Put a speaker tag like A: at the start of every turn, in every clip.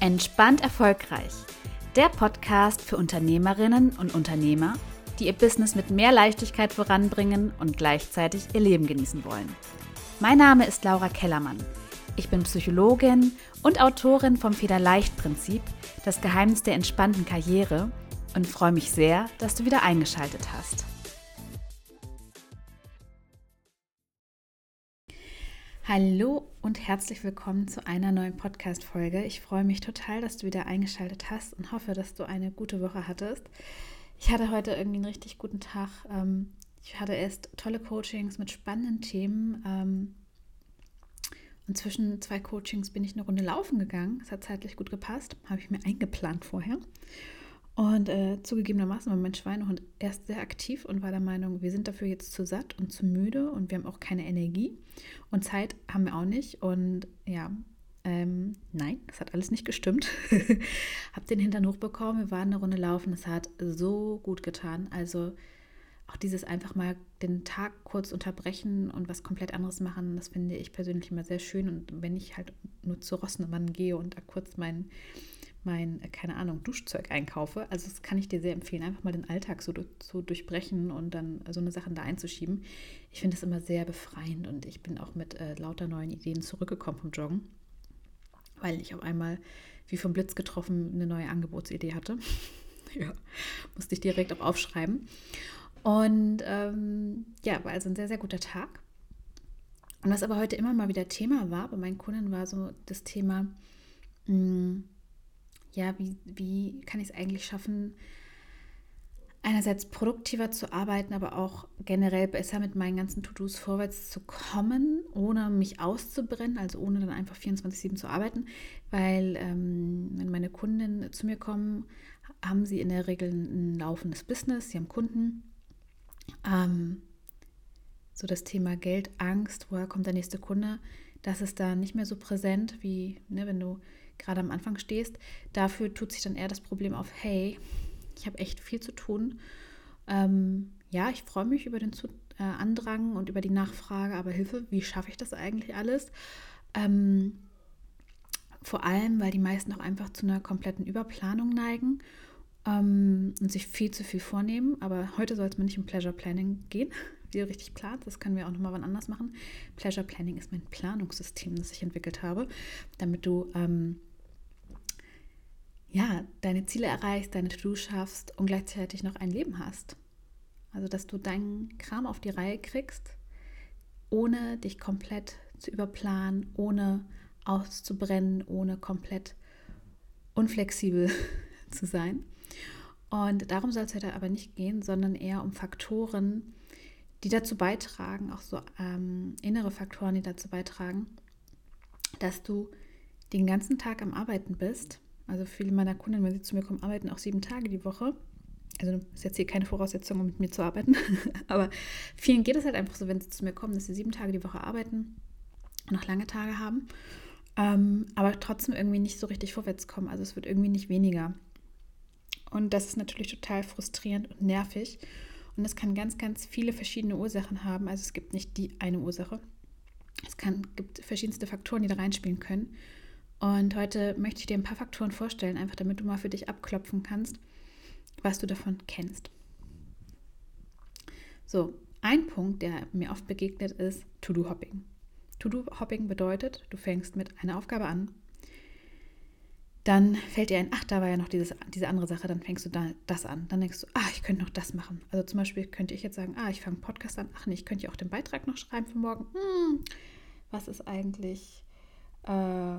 A: Entspannt erfolgreich. Der Podcast für Unternehmerinnen und Unternehmer, die ihr Business mit mehr Leichtigkeit voranbringen und gleichzeitig ihr Leben genießen wollen. Mein Name ist Laura Kellermann. Ich bin Psychologin und Autorin vom Federleicht-Prinzip, das Geheimnis der entspannten Karriere und freue mich sehr, dass du wieder eingeschaltet hast. Hallo und herzlich willkommen zu einer neuen Podcast-Folge. Ich freue mich total, dass du wieder eingeschaltet hast und hoffe, dass du eine gute Woche hattest. Ich hatte heute irgendwie einen richtig guten Tag. Ähm, ich hatte erst tolle Coachings mit spannenden Themen. Ähm, und zwischen zwei Coachings bin ich eine Runde laufen gegangen. Es hat zeitlich gut gepasst. Habe ich mir eingeplant vorher. Und äh, zugegebenermaßen war mein Schweinehund erst sehr aktiv und war der Meinung, wir sind dafür jetzt zu satt und zu müde und wir haben auch keine Energie und Zeit haben wir auch nicht. Und ja, ähm, nein, das hat alles nicht gestimmt. Hab den Hintern hochbekommen, wir waren eine Runde laufen, es hat so gut getan. Also auch dieses einfach mal den Tag kurz unterbrechen und was komplett anderes machen, das finde ich persönlich immer sehr schön. Und wenn ich halt nur zu Rossnummern gehe und da kurz meinen mein, keine Ahnung, Duschzeug einkaufe. Also das kann ich dir sehr empfehlen, einfach mal den Alltag so, so durchbrechen und dann so eine Sache da einzuschieben. Ich finde es immer sehr befreiend und ich bin auch mit äh, lauter neuen Ideen zurückgekommen vom Joggen, weil ich auf einmal wie vom Blitz getroffen eine neue Angebotsidee hatte. ja, musste ich direkt auch aufschreiben. Und ähm, ja, war also ein sehr, sehr guter Tag. Und was aber heute immer mal wieder Thema war bei meinen Kunden, war so das Thema, mh, hm, ja, wie, wie kann ich es eigentlich schaffen, einerseits produktiver zu arbeiten, aber auch generell besser mit meinen ganzen To-Dos vorwärts zu kommen, ohne mich auszubrennen, also ohne dann einfach 24-7 zu arbeiten. Weil ähm, wenn meine Kunden zu mir kommen, haben sie in der Regel ein laufendes Business, sie haben Kunden. Ähm, so das Thema Geld, Angst, woher kommt der nächste Kunde, das ist da nicht mehr so präsent, wie ne, wenn du gerade am Anfang stehst. Dafür tut sich dann eher das Problem auf, hey, ich habe echt viel zu tun. Ähm, ja, ich freue mich über den zu äh, Andrang und über die Nachfrage, aber Hilfe, wie schaffe ich das eigentlich alles? Ähm, vor allem, weil die meisten auch einfach zu einer kompletten Überplanung neigen ähm, und sich viel zu viel vornehmen. Aber heute soll es mir nicht um Pleasure Planning gehen, wie du richtig planst. Das können wir auch nochmal wann anders machen. Pleasure Planning ist mein Planungssystem, das ich entwickelt habe, damit du ähm, ja, deine Ziele erreichst, deine To-Do schaffst und gleichzeitig noch ein Leben hast. Also, dass du deinen Kram auf die Reihe kriegst, ohne dich komplett zu überplanen, ohne auszubrennen, ohne komplett unflexibel zu sein. Und darum soll es heute aber nicht gehen, sondern eher um Faktoren, die dazu beitragen, auch so ähm, innere Faktoren, die dazu beitragen, dass du den ganzen Tag am Arbeiten bist also viele meiner Kunden, wenn sie zu mir kommen, arbeiten auch sieben Tage die Woche. Also ist jetzt hier keine Voraussetzung, um mit mir zu arbeiten. Aber vielen geht es halt einfach so, wenn sie zu mir kommen, dass sie sieben Tage die Woche arbeiten und noch lange Tage haben. Ähm, aber trotzdem irgendwie nicht so richtig vorwärts kommen. Also es wird irgendwie nicht weniger. Und das ist natürlich total frustrierend und nervig. Und es kann ganz, ganz viele verschiedene Ursachen haben. Also es gibt nicht die eine Ursache. Es kann, gibt verschiedenste Faktoren, die da reinspielen können. Und heute möchte ich dir ein paar Faktoren vorstellen, einfach damit du mal für dich abklopfen kannst, was du davon kennst. So, ein Punkt, der mir oft begegnet, ist To-Do-Hopping. To-Do-Hopping bedeutet, du fängst mit einer Aufgabe an, dann fällt dir ein, ach, da war ja noch dieses, diese andere Sache, dann fängst du da das an. Dann denkst du, ah, ich könnte noch das machen. Also zum Beispiel könnte ich jetzt sagen, ah, ich fange Podcast an, ach nee, ich könnte ja auch den Beitrag noch schreiben für morgen. Hm, was ist eigentlich äh,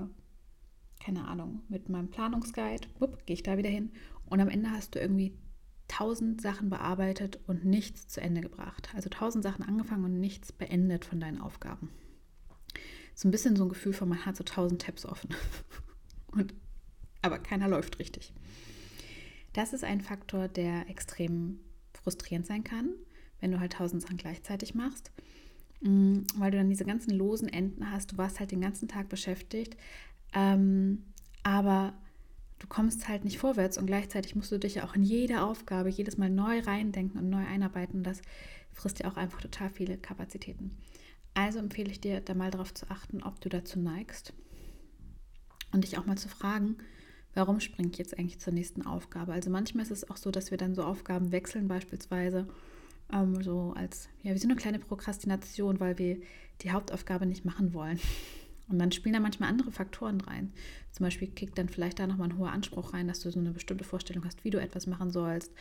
A: keine Ahnung, mit meinem Planungsguide, gehe ich da wieder hin und am Ende hast du irgendwie tausend Sachen bearbeitet und nichts zu Ende gebracht. Also tausend Sachen angefangen und nichts beendet von deinen Aufgaben. So ein bisschen so ein Gefühl von, man hat so tausend Tabs offen. und, aber keiner läuft richtig. Das ist ein Faktor, der extrem frustrierend sein kann, wenn du halt tausend Sachen gleichzeitig machst, mm, weil du dann diese ganzen losen Enden hast. Du warst halt den ganzen Tag beschäftigt, ähm, aber du kommst halt nicht vorwärts und gleichzeitig musst du dich ja auch in jede Aufgabe jedes Mal neu reindenken und neu einarbeiten. Das frisst ja auch einfach total viele Kapazitäten. Also empfehle ich dir, da mal darauf zu achten, ob du dazu neigst und dich auch mal zu fragen, warum springe ich jetzt eigentlich zur nächsten Aufgabe? Also manchmal ist es auch so, dass wir dann so Aufgaben wechseln, beispielsweise ähm, so als, ja, wie so eine kleine Prokrastination, weil wir die Hauptaufgabe nicht machen wollen. Und dann spielen da manchmal andere Faktoren rein. Zum Beispiel kickt dann vielleicht da nochmal ein hoher Anspruch rein, dass du so eine bestimmte Vorstellung hast, wie du etwas machen sollst.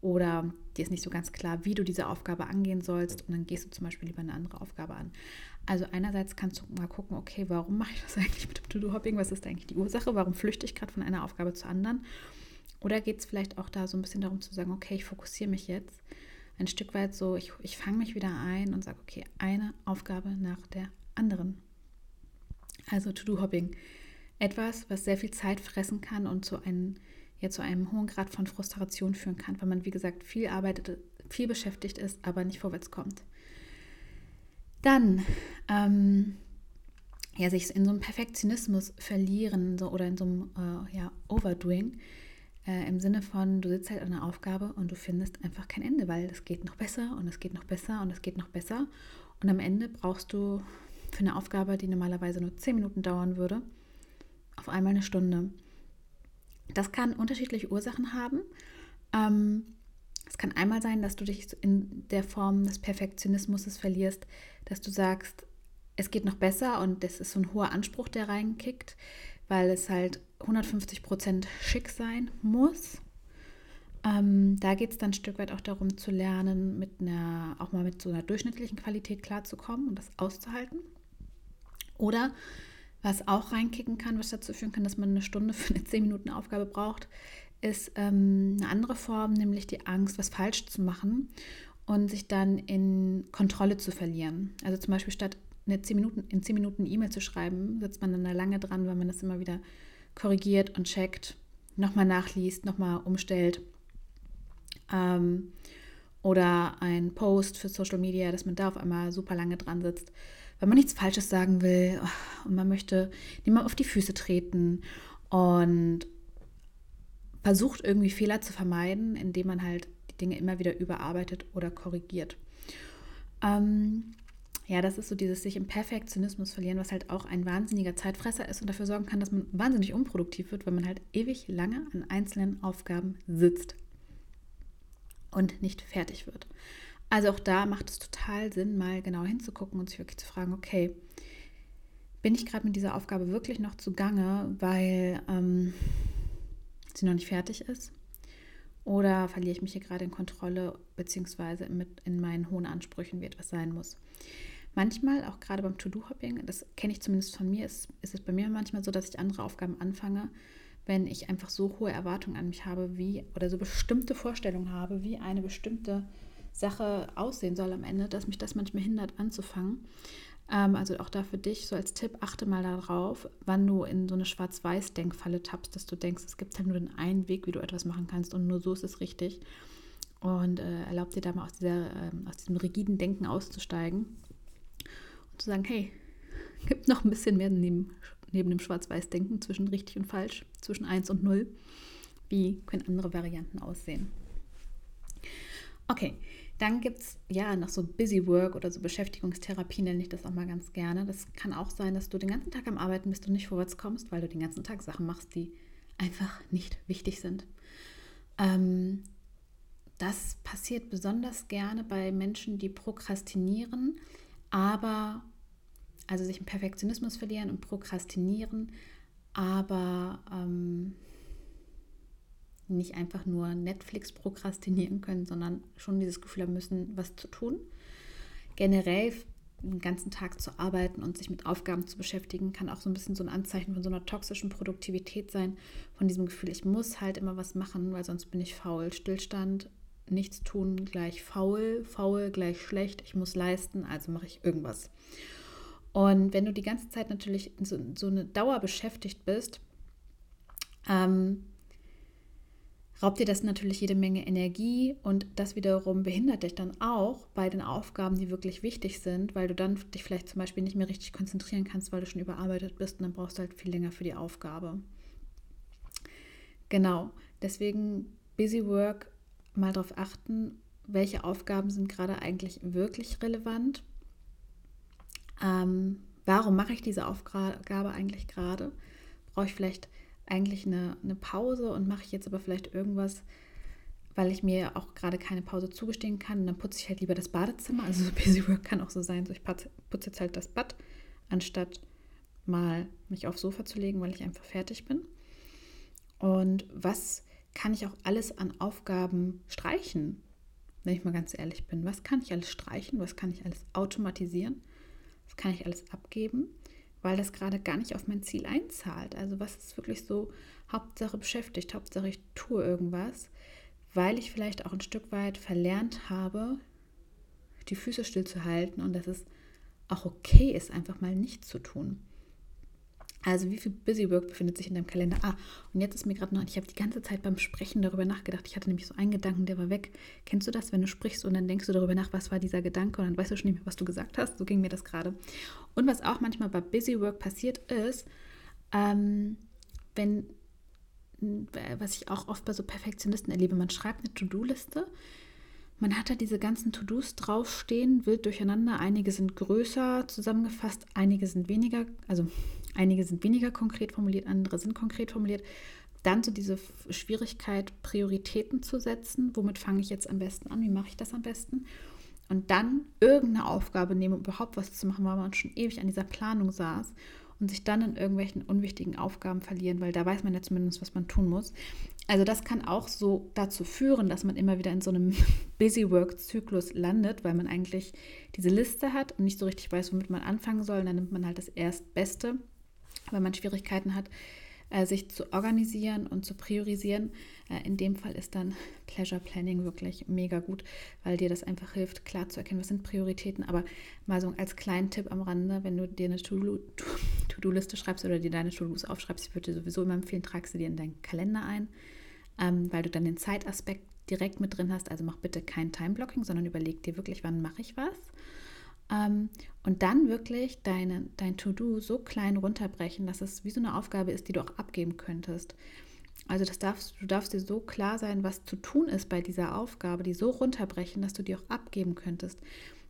A: Oder dir ist nicht so ganz klar, wie du diese Aufgabe angehen sollst. Und dann gehst du zum Beispiel lieber eine andere Aufgabe an. Also einerseits kannst du mal gucken, okay, warum mache ich das eigentlich mit dem To-Do-Hopping? Was ist eigentlich die Ursache? Warum flüchte ich gerade von einer Aufgabe zur anderen? Oder geht es vielleicht auch da so ein bisschen darum zu sagen, okay, ich fokussiere mich jetzt ein Stück weit so, ich, ich fange mich wieder ein und sage, okay, eine Aufgabe nach der anderen. Also To-Do-Hopping. Etwas, was sehr viel Zeit fressen kann und zu einem, ja, zu einem hohen Grad von Frustration führen kann, weil man, wie gesagt, viel arbeitet, viel beschäftigt ist, aber nicht vorwärts kommt. Dann, ähm, ja, sich in so einem Perfektionismus verlieren so, oder in so einem äh, ja, Overdoing, äh, im Sinne von, du sitzt halt an einer Aufgabe und du findest einfach kein Ende, weil es geht noch besser und es geht noch besser und es geht noch besser. Und am Ende brauchst du für eine Aufgabe, die normalerweise nur 10 Minuten dauern würde, auf einmal eine Stunde. Das kann unterschiedliche Ursachen haben. Ähm, es kann einmal sein, dass du dich in der Form des Perfektionismus verlierst, dass du sagst, es geht noch besser und das ist so ein hoher Anspruch, der reinkickt, weil es halt 150 Prozent schick sein muss. Ähm, da geht es dann ein Stück weit auch darum zu lernen, mit einer, auch mal mit so einer durchschnittlichen Qualität klarzukommen und das auszuhalten. Oder was auch reinkicken kann, was dazu führen kann, dass man eine Stunde für eine 10 Minuten Aufgabe braucht, ist ähm, eine andere Form, nämlich die Angst, was falsch zu machen und sich dann in Kontrolle zu verlieren. Also zum Beispiel statt eine 10 Minuten, in 10 Minuten E-Mail zu schreiben, sitzt man dann da lange dran, weil man das immer wieder korrigiert und checkt, nochmal nachliest, nochmal umstellt. Ähm, oder ein Post für Social Media, dass man da auf einmal super lange dran sitzt wenn man nichts Falsches sagen will oh, und man möchte niemand auf die Füße treten und versucht irgendwie Fehler zu vermeiden, indem man halt die Dinge immer wieder überarbeitet oder korrigiert. Ähm, ja, das ist so dieses sich im Perfektionismus verlieren, was halt auch ein wahnsinniger Zeitfresser ist und dafür sorgen kann, dass man wahnsinnig unproduktiv wird, weil man halt ewig lange an einzelnen Aufgaben sitzt und nicht fertig wird. Also auch da macht es total Sinn, mal genau hinzugucken und sich wirklich zu fragen, okay, bin ich gerade mit dieser Aufgabe wirklich noch zugange, weil ähm, sie noch nicht fertig ist? Oder verliere ich mich hier gerade in Kontrolle beziehungsweise mit in meinen hohen Ansprüchen, wie etwas sein muss? Manchmal, auch gerade beim To-Do-Hopping, das kenne ich zumindest von mir, ist, ist es bei mir manchmal so, dass ich andere Aufgaben anfange, wenn ich einfach so hohe Erwartungen an mich habe, wie oder so bestimmte Vorstellungen habe, wie eine bestimmte Sache aussehen soll am Ende, dass mich das manchmal hindert anzufangen. Ähm, also auch da für dich so als Tipp, achte mal darauf, wann du in so eine Schwarz-Weiß-Denkfalle tappst, dass du denkst, es gibt halt nur den einen Weg, wie du etwas machen kannst und nur so ist es richtig. Und äh, erlaub dir da mal aus, dieser, äh, aus diesem rigiden Denken auszusteigen und zu sagen, hey, gibt noch ein bisschen mehr neben, neben dem Schwarz-Weiß-Denken zwischen richtig und falsch, zwischen 1 und 0. Wie können andere Varianten aussehen? Okay, dann gibt es ja noch so Busy Work oder so Beschäftigungstherapie, nenne ich das auch mal ganz gerne. Das kann auch sein, dass du den ganzen Tag am Arbeiten bist und nicht vorwärts kommst, weil du den ganzen Tag Sachen machst, die einfach nicht wichtig sind. Ähm, das passiert besonders gerne bei Menschen, die prokrastinieren, aber also sich im Perfektionismus verlieren und prokrastinieren, aber ähm, nicht einfach nur Netflix prokrastinieren können, sondern schon dieses Gefühl haben müssen, was zu tun. Generell den ganzen Tag zu arbeiten und sich mit Aufgaben zu beschäftigen, kann auch so ein bisschen so ein Anzeichen von so einer toxischen Produktivität sein, von diesem Gefühl, ich muss halt immer was machen, weil sonst bin ich faul. Stillstand, nichts tun gleich faul, faul gleich schlecht, ich muss leisten, also mache ich irgendwas. Und wenn du die ganze Zeit natürlich so, so eine Dauer beschäftigt bist, ähm, raubt dir das natürlich jede Menge Energie und das wiederum behindert dich dann auch bei den Aufgaben, die wirklich wichtig sind, weil du dann dich vielleicht zum Beispiel nicht mehr richtig konzentrieren kannst, weil du schon überarbeitet bist und dann brauchst du halt viel länger für die Aufgabe. Genau, deswegen Busy Work mal darauf achten, welche Aufgaben sind gerade eigentlich wirklich relevant. Ähm, warum mache ich diese Aufgabe eigentlich gerade? Brauche ich vielleicht eigentlich eine, eine Pause und mache ich jetzt aber vielleicht irgendwas, weil ich mir auch gerade keine Pause zugestehen kann. Und dann putze ich halt lieber das Badezimmer. Also so Busy Work kann auch so sein. So ich putze jetzt halt das Bad, anstatt mal mich aufs Sofa zu legen, weil ich einfach fertig bin. Und was kann ich auch alles an Aufgaben streichen, wenn ich mal ganz ehrlich bin? Was kann ich alles streichen? Was kann ich alles automatisieren? Was kann ich alles abgeben? Weil das gerade gar nicht auf mein Ziel einzahlt. Also was ist wirklich so Hauptsache beschäftigt, Hauptsache ich tue irgendwas, weil ich vielleicht auch ein Stück weit verlernt habe, die Füße stillzuhalten und dass es auch okay ist, einfach mal nichts zu tun. Also wie viel Busy Work befindet sich in deinem Kalender? Ah, und jetzt ist mir gerade noch, ich habe die ganze Zeit beim Sprechen darüber nachgedacht. Ich hatte nämlich so einen Gedanken, der war weg. Kennst du das, wenn du sprichst und dann denkst du darüber nach, was war dieser Gedanke und dann weißt du schon nicht mehr, was du gesagt hast? So ging mir das gerade. Und was auch manchmal bei Busy Work passiert ist, ähm, wenn, was ich auch oft bei so Perfektionisten erlebe, man schreibt eine To-Do-Liste man hat da diese ganzen To-Dos draufstehen, wild durcheinander. Einige sind größer zusammengefasst, einige sind weniger, also einige sind weniger konkret formuliert, andere sind konkret formuliert. Dann so diese Schwierigkeit, Prioritäten zu setzen. Womit fange ich jetzt am besten an? Wie mache ich das am besten? Und dann irgendeine Aufgabe nehmen, um überhaupt was zu machen, weil man schon ewig an dieser Planung saß und sich dann in irgendwelchen unwichtigen Aufgaben verlieren, weil da weiß man ja zumindest, was man tun muss. Also das kann auch so dazu führen, dass man immer wieder in so einem Busy Work-Zyklus landet, weil man eigentlich diese Liste hat und nicht so richtig weiß, womit man anfangen soll. Und dann nimmt man halt das Erstbeste, weil man Schwierigkeiten hat, äh, sich zu organisieren und zu priorisieren. Äh, in dem Fall ist dann Pleasure Planning wirklich mega gut, weil dir das einfach hilft, klar zu erkennen, was sind Prioritäten. Aber mal so als kleinen Tipp am Rande, wenn du dir eine To-Do-Liste schreibst oder dir deine To-Dos aufschreibst, ich würde dir sowieso immer empfehlen, trag sie dir in deinen Kalender ein, ähm, weil du dann den Zeitaspekt direkt mit drin hast. Also mach bitte kein Time-Blocking, sondern überleg dir wirklich, wann mache ich was. Ähm, und dann wirklich deine, dein To-Do so klein runterbrechen, dass es wie so eine Aufgabe ist, die du auch abgeben könntest. Also das darfst, du darfst dir so klar sein, was zu tun ist bei dieser Aufgabe, die so runterbrechen, dass du die auch abgeben könntest.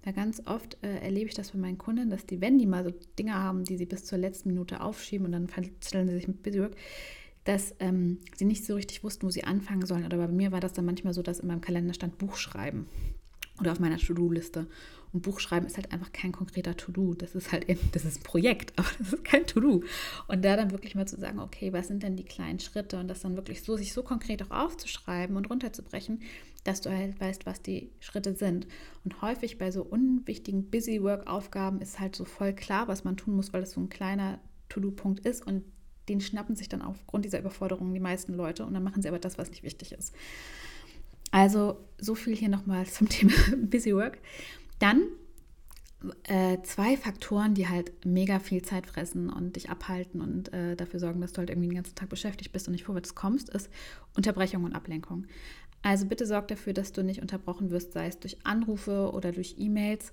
A: Ja, ganz oft äh, erlebe ich das bei meinen Kunden, dass die, wenn die mal so Dinge haben, die sie bis zur letzten Minute aufschieben und dann verzetteln sie sich mit Busywork, dass ähm, sie nicht so richtig wussten, wo sie anfangen sollen. Oder bei mir war das dann manchmal so, dass in meinem Kalender stand Buchschreiben oder auf meiner To-Do-Liste. Und Buchschreiben ist halt einfach kein konkreter To-Do. Das ist halt, das ist ein Projekt, aber das ist kein To-Do. Und da dann wirklich mal zu sagen, okay, was sind denn die kleinen Schritte und das dann wirklich so, sich so konkret auch aufzuschreiben und runterzubrechen, dass du halt weißt, was die Schritte sind. Und häufig bei so unwichtigen Busy-Work-Aufgaben ist halt so voll klar, was man tun muss, weil das so ein kleiner To-Do-Punkt ist und den schnappen sich dann aufgrund dieser Überforderung die meisten Leute und dann machen sie aber das, was nicht wichtig ist. Also so viel hier nochmal zum Thema Busy Work. Dann äh, zwei Faktoren, die halt mega viel Zeit fressen und dich abhalten und äh, dafür sorgen, dass du halt irgendwie den ganzen Tag beschäftigt bist und nicht vorwärts kommst, ist Unterbrechung und Ablenkung. Also bitte sorg dafür, dass du nicht unterbrochen wirst, sei es durch Anrufe oder durch E-Mails.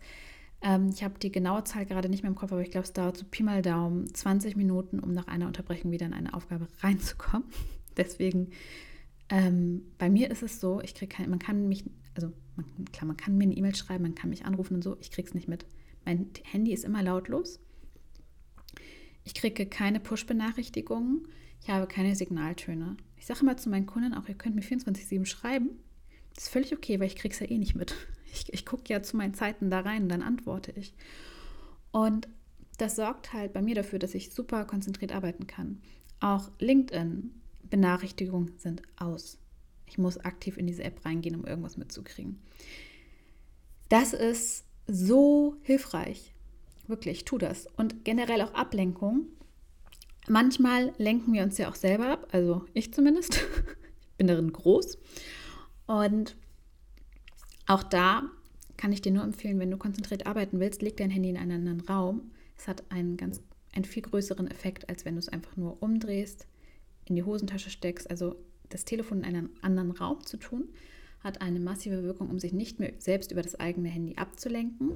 A: Ähm, ich habe die genaue Zahl gerade nicht mehr im Kopf, aber ich glaube, es dauert so Pi mal Daumen 20 Minuten, um nach einer Unterbrechung wieder in eine Aufgabe reinzukommen. Deswegen, ähm, bei mir ist es so, ich kriege man kann mich, also man, klar, man kann mir eine E-Mail schreiben, man kann mich anrufen und so, ich kriege es nicht mit. Mein Handy ist immer lautlos. Ich kriege keine Push-Benachrichtigungen. Ich habe keine Signaltöne. Ich sage immer zu meinen Kunden auch, ihr könnt mir 24-7 schreiben. Das ist völlig okay, weil ich es ja eh nicht mit. Ich, ich gucke ja zu meinen Zeiten da rein und dann antworte ich. Und das sorgt halt bei mir dafür, dass ich super konzentriert arbeiten kann. Auch LinkedIn-Benachrichtigungen sind aus. Ich muss aktiv in diese App reingehen, um irgendwas mitzukriegen. Das ist so hilfreich. Wirklich, tu das. Und generell auch Ablenkung. Manchmal lenken wir uns ja auch selber ab, also ich zumindest. ich bin darin groß. Und auch da kann ich dir nur empfehlen, wenn du konzentriert arbeiten willst, leg dein Handy in einen anderen Raum. Es hat einen ganz einen viel größeren Effekt, als wenn du es einfach nur umdrehst, in die Hosentasche steckst. Also das Telefon in einem anderen Raum zu tun, hat eine massive Wirkung, um sich nicht mehr selbst über das eigene Handy abzulenken.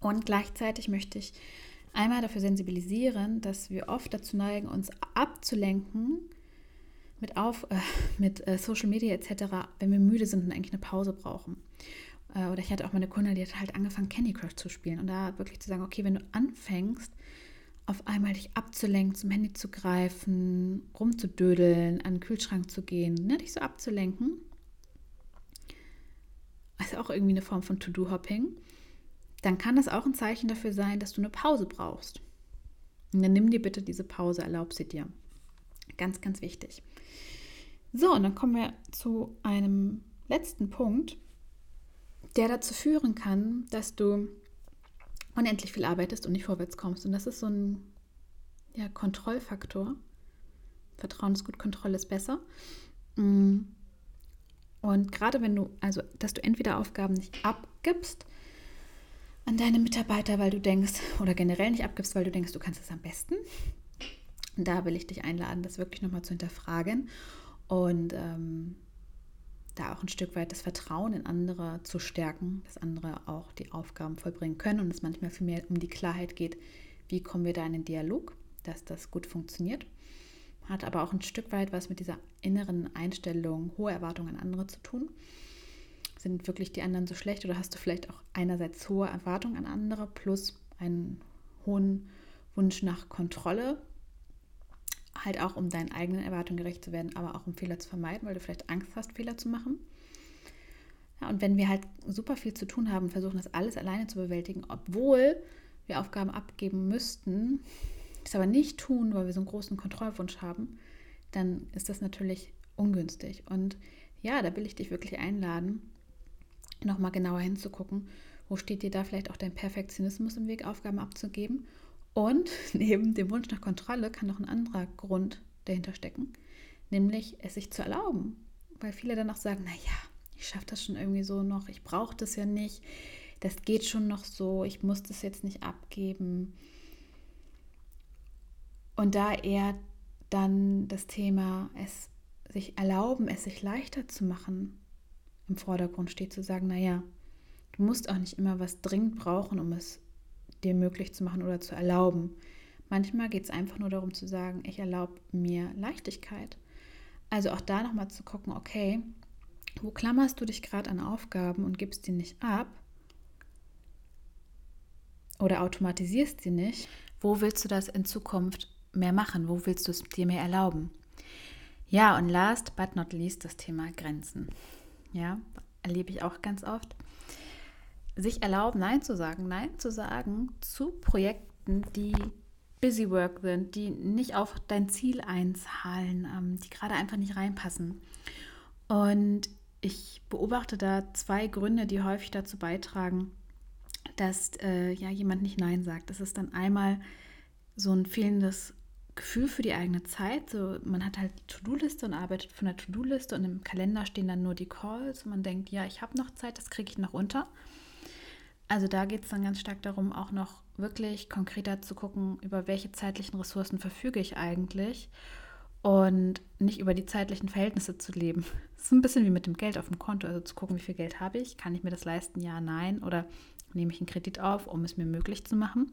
A: Und gleichzeitig möchte ich einmal dafür sensibilisieren, dass wir oft dazu neigen, uns abzulenken mit, auf, äh, mit äh, Social Media etc., wenn wir müde sind und eigentlich eine Pause brauchen. Äh, oder ich hatte auch mal eine Kundin, die hat halt angefangen, Candy Crush zu spielen. Und da wirklich zu sagen, okay, wenn du anfängst, auf einmal dich abzulenken, zum Handy zu greifen, rumzudödeln, an den Kühlschrank zu gehen, ne, dich so abzulenken. Ist auch irgendwie eine Form von To-Do-Hopping. Dann kann das auch ein Zeichen dafür sein, dass du eine Pause brauchst. Und dann nimm dir bitte diese Pause, erlaub sie dir. Ganz, ganz wichtig. So, und dann kommen wir zu einem letzten Punkt, der dazu führen kann, dass du unendlich viel arbeitest und nicht vorwärts kommst. Und das ist so ein ja, Kontrollfaktor. Vertrauen ist gut, Kontrolle ist besser. Mm. Und gerade wenn du, also, dass du entweder Aufgaben nicht abgibst an deine Mitarbeiter, weil du denkst, oder generell nicht abgibst, weil du denkst, du kannst es am besten. Da will ich dich einladen, das wirklich nochmal zu hinterfragen und ähm, da auch ein Stück weit das Vertrauen in andere zu stärken, dass andere auch die Aufgaben vollbringen können und es manchmal viel mehr um die Klarheit geht, wie kommen wir da in den Dialog, dass das gut funktioniert. Hat aber auch ein Stück weit was mit dieser inneren Einstellung, hohe Erwartungen an andere zu tun. Sind wirklich die anderen so schlecht oder hast du vielleicht auch einerseits hohe Erwartungen an andere plus einen hohen Wunsch nach Kontrolle, halt auch um deinen eigenen Erwartungen gerecht zu werden, aber auch um Fehler zu vermeiden, weil du vielleicht Angst hast, Fehler zu machen. Ja, und wenn wir halt super viel zu tun haben, versuchen das alles alleine zu bewältigen, obwohl wir Aufgaben abgeben müssten, das aber nicht tun, weil wir so einen großen Kontrollwunsch haben, dann ist das natürlich ungünstig. Und ja, da will ich dich wirklich einladen, nochmal genauer hinzugucken, wo steht dir da vielleicht auch dein Perfektionismus im Weg, Aufgaben abzugeben und neben dem Wunsch nach Kontrolle kann noch ein anderer Grund dahinter stecken, nämlich es sich zu erlauben. Weil viele dann auch sagen, naja, ich schaffe das schon irgendwie so noch, ich brauche das ja nicht, das geht schon noch so, ich muss das jetzt nicht abgeben. Und da eher dann das Thema, es sich erlauben, es sich leichter zu machen, im Vordergrund steht, zu sagen, naja, du musst auch nicht immer was dringend brauchen, um es dir möglich zu machen oder zu erlauben. Manchmal geht es einfach nur darum zu sagen, ich erlaube mir Leichtigkeit. Also auch da nochmal zu gucken, okay, wo klammerst du dich gerade an Aufgaben und gibst die nicht ab? Oder automatisierst sie nicht? Wo willst du das in Zukunft mehr machen? Wo willst du es dir mehr erlauben? Ja, und last but not least das Thema Grenzen. Ja, erlebe ich auch ganz oft sich erlauben, Nein zu sagen, Nein zu sagen zu Projekten, die busy work sind, die nicht auf dein Ziel einzahlen, ähm, die gerade einfach nicht reinpassen. Und ich beobachte da zwei Gründe, die häufig dazu beitragen, dass äh, ja jemand nicht Nein sagt. Das ist dann einmal so ein fehlendes Gefühl für die eigene Zeit. So, man hat halt die To-Do-Liste und arbeitet von der To-Do-Liste und im Kalender stehen dann nur die Calls und man denkt, ja, ich habe noch Zeit, das kriege ich noch unter. Also da geht es dann ganz stark darum, auch noch wirklich konkreter zu gucken, über welche zeitlichen Ressourcen verfüge ich eigentlich und nicht über die zeitlichen Verhältnisse zu leben. Das ist ein bisschen wie mit dem Geld auf dem Konto, also zu gucken, wie viel Geld habe ich, kann ich mir das leisten, ja, nein, oder nehme ich einen Kredit auf, um es mir möglich zu machen.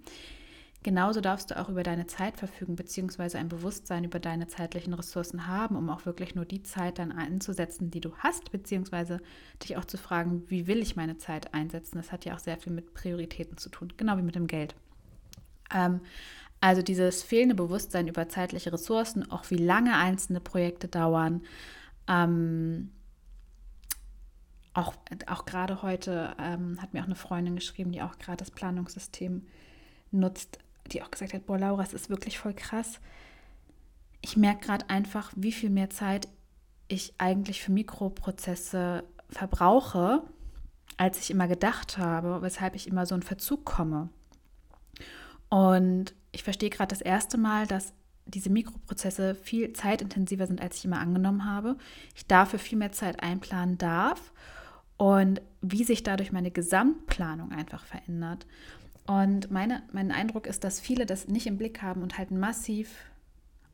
A: Genauso darfst du auch über deine Zeit verfügen, beziehungsweise ein Bewusstsein über deine zeitlichen Ressourcen haben, um auch wirklich nur die Zeit dann einzusetzen, die du hast, beziehungsweise dich auch zu fragen, wie will ich meine Zeit einsetzen. Das hat ja auch sehr viel mit Prioritäten zu tun, genau wie mit dem Geld. Ähm, also dieses fehlende Bewusstsein über zeitliche Ressourcen, auch wie lange einzelne Projekte dauern. Ähm, auch, auch gerade heute ähm, hat mir auch eine Freundin geschrieben, die auch gerade das Planungssystem nutzt, die auch gesagt hat, boah, Laura, es ist wirklich voll krass. Ich merke gerade einfach, wie viel mehr Zeit ich eigentlich für Mikroprozesse verbrauche, als ich immer gedacht habe, weshalb ich immer so in Verzug komme. Und ich verstehe gerade das erste Mal, dass diese Mikroprozesse viel zeitintensiver sind, als ich immer angenommen habe. Ich dafür viel mehr Zeit einplanen darf und wie sich dadurch meine Gesamtplanung einfach verändert. Und meine, mein Eindruck ist, dass viele das nicht im Blick haben und halt massiv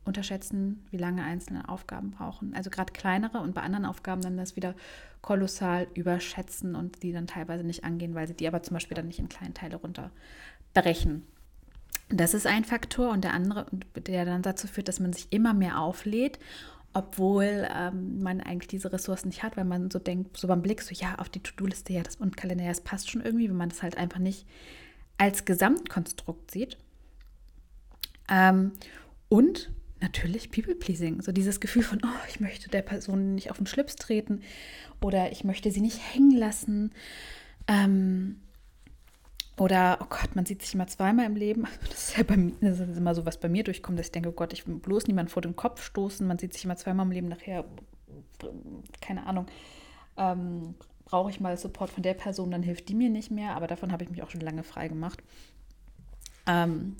A: unterschätzen, wie lange einzelne Aufgaben brauchen. Also gerade kleinere und bei anderen Aufgaben dann das wieder kolossal überschätzen und die dann teilweise nicht angehen, weil sie die aber zum Beispiel dann nicht in kleinen Teile runterbrechen. Das ist ein Faktor und der andere, der dann dazu führt, dass man sich immer mehr auflädt, obwohl ähm, man eigentlich diese Ressourcen nicht hat, weil man so denkt, so beim Blick, so ja, auf die To-Do-Liste, ja, das und Kalender, ja, das passt schon irgendwie, wenn man das halt einfach nicht als Gesamtkonstrukt sieht. Ähm, und natürlich People-Pleasing. So dieses Gefühl von, oh, ich möchte der Person nicht auf den Schlips treten oder ich möchte sie nicht hängen lassen. Ähm, oder, oh Gott, man sieht sich immer zweimal im Leben. Das ist ja bei mir, das ist immer so, was bei mir durchkommt, dass ich denke, oh Gott, ich will bloß niemand vor den Kopf stoßen. Man sieht sich immer zweimal im Leben nachher, keine Ahnung, ähm, brauche ich mal Support von der Person, dann hilft die mir nicht mehr. Aber davon habe ich mich auch schon lange frei gemacht. Ähm,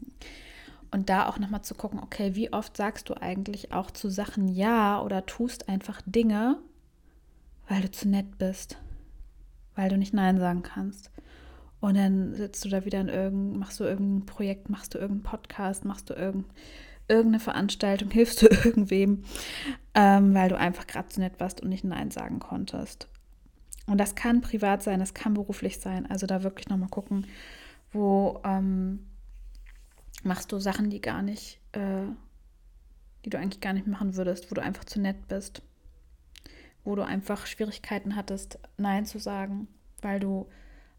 A: und da auch nochmal zu gucken, okay, wie oft sagst du eigentlich auch zu Sachen Ja oder tust einfach Dinge, weil du zu nett bist, weil du nicht Nein sagen kannst. Und dann sitzt du da wieder in irgendein, machst du irgendein Projekt, machst du irgendeinen Podcast, machst du irgend, irgendeine Veranstaltung, hilfst du irgendwem, ähm, weil du einfach gerade zu nett warst und nicht Nein sagen konntest. Und das kann privat sein, das kann beruflich sein. Also da wirklich nochmal gucken, wo ähm, machst du Sachen, die gar nicht, äh, die du eigentlich gar nicht machen würdest, wo du einfach zu nett bist, wo du einfach Schwierigkeiten hattest, Nein zu sagen, weil du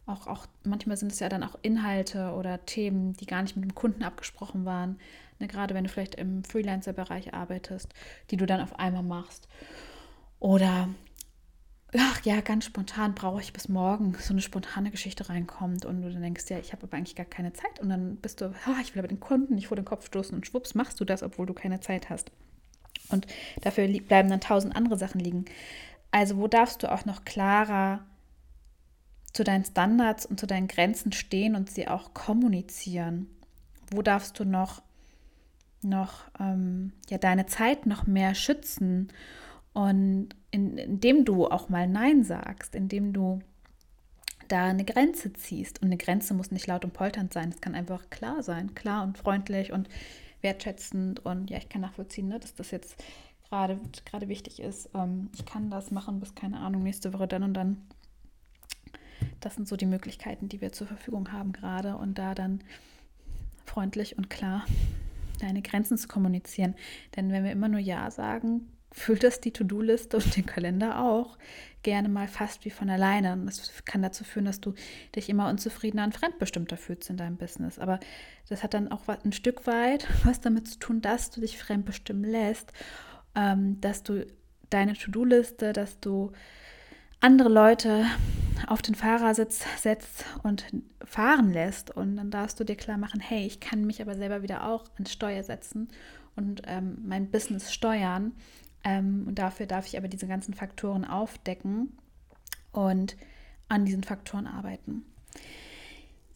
A: auch, auch manchmal sind es ja dann auch Inhalte oder Themen, die gar nicht mit dem Kunden abgesprochen waren. Ne, gerade wenn du vielleicht im Freelancer-Bereich arbeitest, die du dann auf einmal machst. Oder ach ja, ganz spontan brauche ich bis morgen so eine spontane Geschichte reinkommt und du dann denkst, ja, ich habe aber eigentlich gar keine Zeit und dann bist du, oh, ich will aber den Kunden nicht vor den Kopf stoßen und schwupps machst du das, obwohl du keine Zeit hast. Und dafür bleiben dann tausend andere Sachen liegen. Also wo darfst du auch noch klarer zu deinen Standards und zu deinen Grenzen stehen und sie auch kommunizieren? Wo darfst du noch, noch ähm, ja, deine Zeit noch mehr schützen und in, indem du auch mal Nein sagst, indem du da eine Grenze ziehst. Und eine Grenze muss nicht laut und polternd sein. Es kann einfach klar sein, klar und freundlich und wertschätzend. Und ja, ich kann nachvollziehen, ne, dass das jetzt gerade gerade wichtig ist. Ähm, ich kann das machen bis, keine Ahnung, nächste Woche dann und dann. Das sind so die Möglichkeiten, die wir zur Verfügung haben gerade. Und da dann freundlich und klar deine Grenzen zu kommunizieren. Denn wenn wir immer nur Ja sagen, füllt das die To-Do-Liste und den Kalender auch gerne mal fast wie von alleine. Und das kann dazu führen, dass du dich immer unzufriedener und fremdbestimmter fühlst in deinem Business. Aber das hat dann auch ein Stück weit was damit zu tun, dass du dich fremdbestimmen lässt, ähm, dass du deine To-Do-Liste, dass du andere Leute auf den Fahrersitz setzt und fahren lässt. Und dann darfst du dir klar machen, hey, ich kann mich aber selber wieder auch ans Steuer setzen und ähm, mein Business steuern ähm, und dafür darf ich aber diese ganzen Faktoren aufdecken und an diesen Faktoren arbeiten.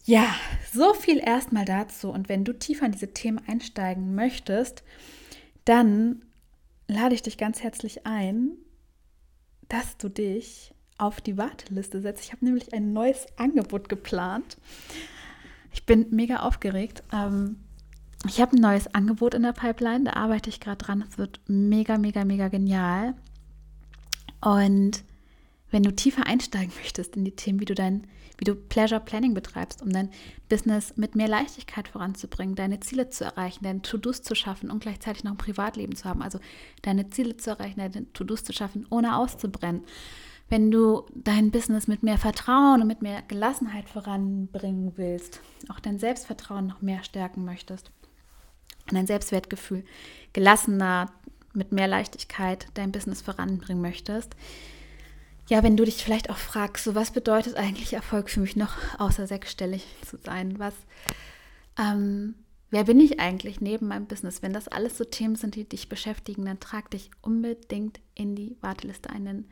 A: Ja, so viel erstmal dazu. Und wenn du tiefer in diese Themen einsteigen möchtest, dann lade ich dich ganz herzlich ein, dass du dich auf die Warteliste setzt. Ich habe nämlich ein neues Angebot geplant. Ich bin mega aufgeregt. Ähm, ich habe ein neues Angebot in der Pipeline, da arbeite ich gerade dran. Es wird mega, mega, mega genial. Und wenn du tiefer einsteigen möchtest in die Themen, wie du dein, wie du Pleasure Planning betreibst, um dein Business mit mehr Leichtigkeit voranzubringen, deine Ziele zu erreichen, deine To-Dos zu schaffen und gleichzeitig noch ein Privatleben zu haben, also deine Ziele zu erreichen, deine To-Dos zu schaffen, ohne auszubrennen. Wenn du dein Business mit mehr Vertrauen und mit mehr Gelassenheit voranbringen willst, auch dein Selbstvertrauen noch mehr stärken möchtest, dein Selbstwertgefühl gelassener, mit mehr Leichtigkeit dein Business voranbringen möchtest. Ja, wenn du dich vielleicht auch fragst, so was bedeutet eigentlich Erfolg für mich noch, außer sechsstellig zu sein? Was, ähm, wer bin ich eigentlich neben meinem Business? Wenn das alles so Themen sind, die dich beschäftigen, dann trag dich unbedingt in die Warteliste ein. Denn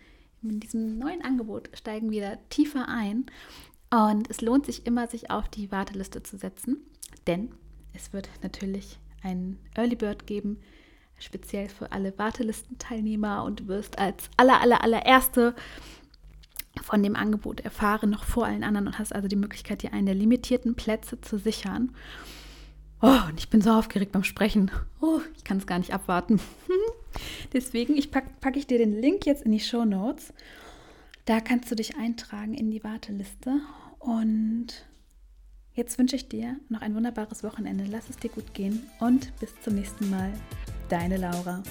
A: in diesem neuen Angebot steigen wir tiefer ein. Und es lohnt sich immer, sich auf die Warteliste zu setzen, denn es wird natürlich einen Early Bird geben, speziell für alle Wartelistenteilnehmer und du wirst als aller, aller, allererste von dem Angebot erfahren, noch vor allen anderen und hast also die Möglichkeit, dir einen der limitierten Plätze zu sichern. Oh, und ich bin so aufgeregt beim Sprechen. Oh, ich kann es gar nicht abwarten. Deswegen, ich packe pack ich dir den Link jetzt in die Show Notes. Da kannst du dich eintragen in die Warteliste und Jetzt wünsche ich dir noch ein wunderbares Wochenende. Lass es dir gut gehen und bis zum nächsten Mal. Deine Laura.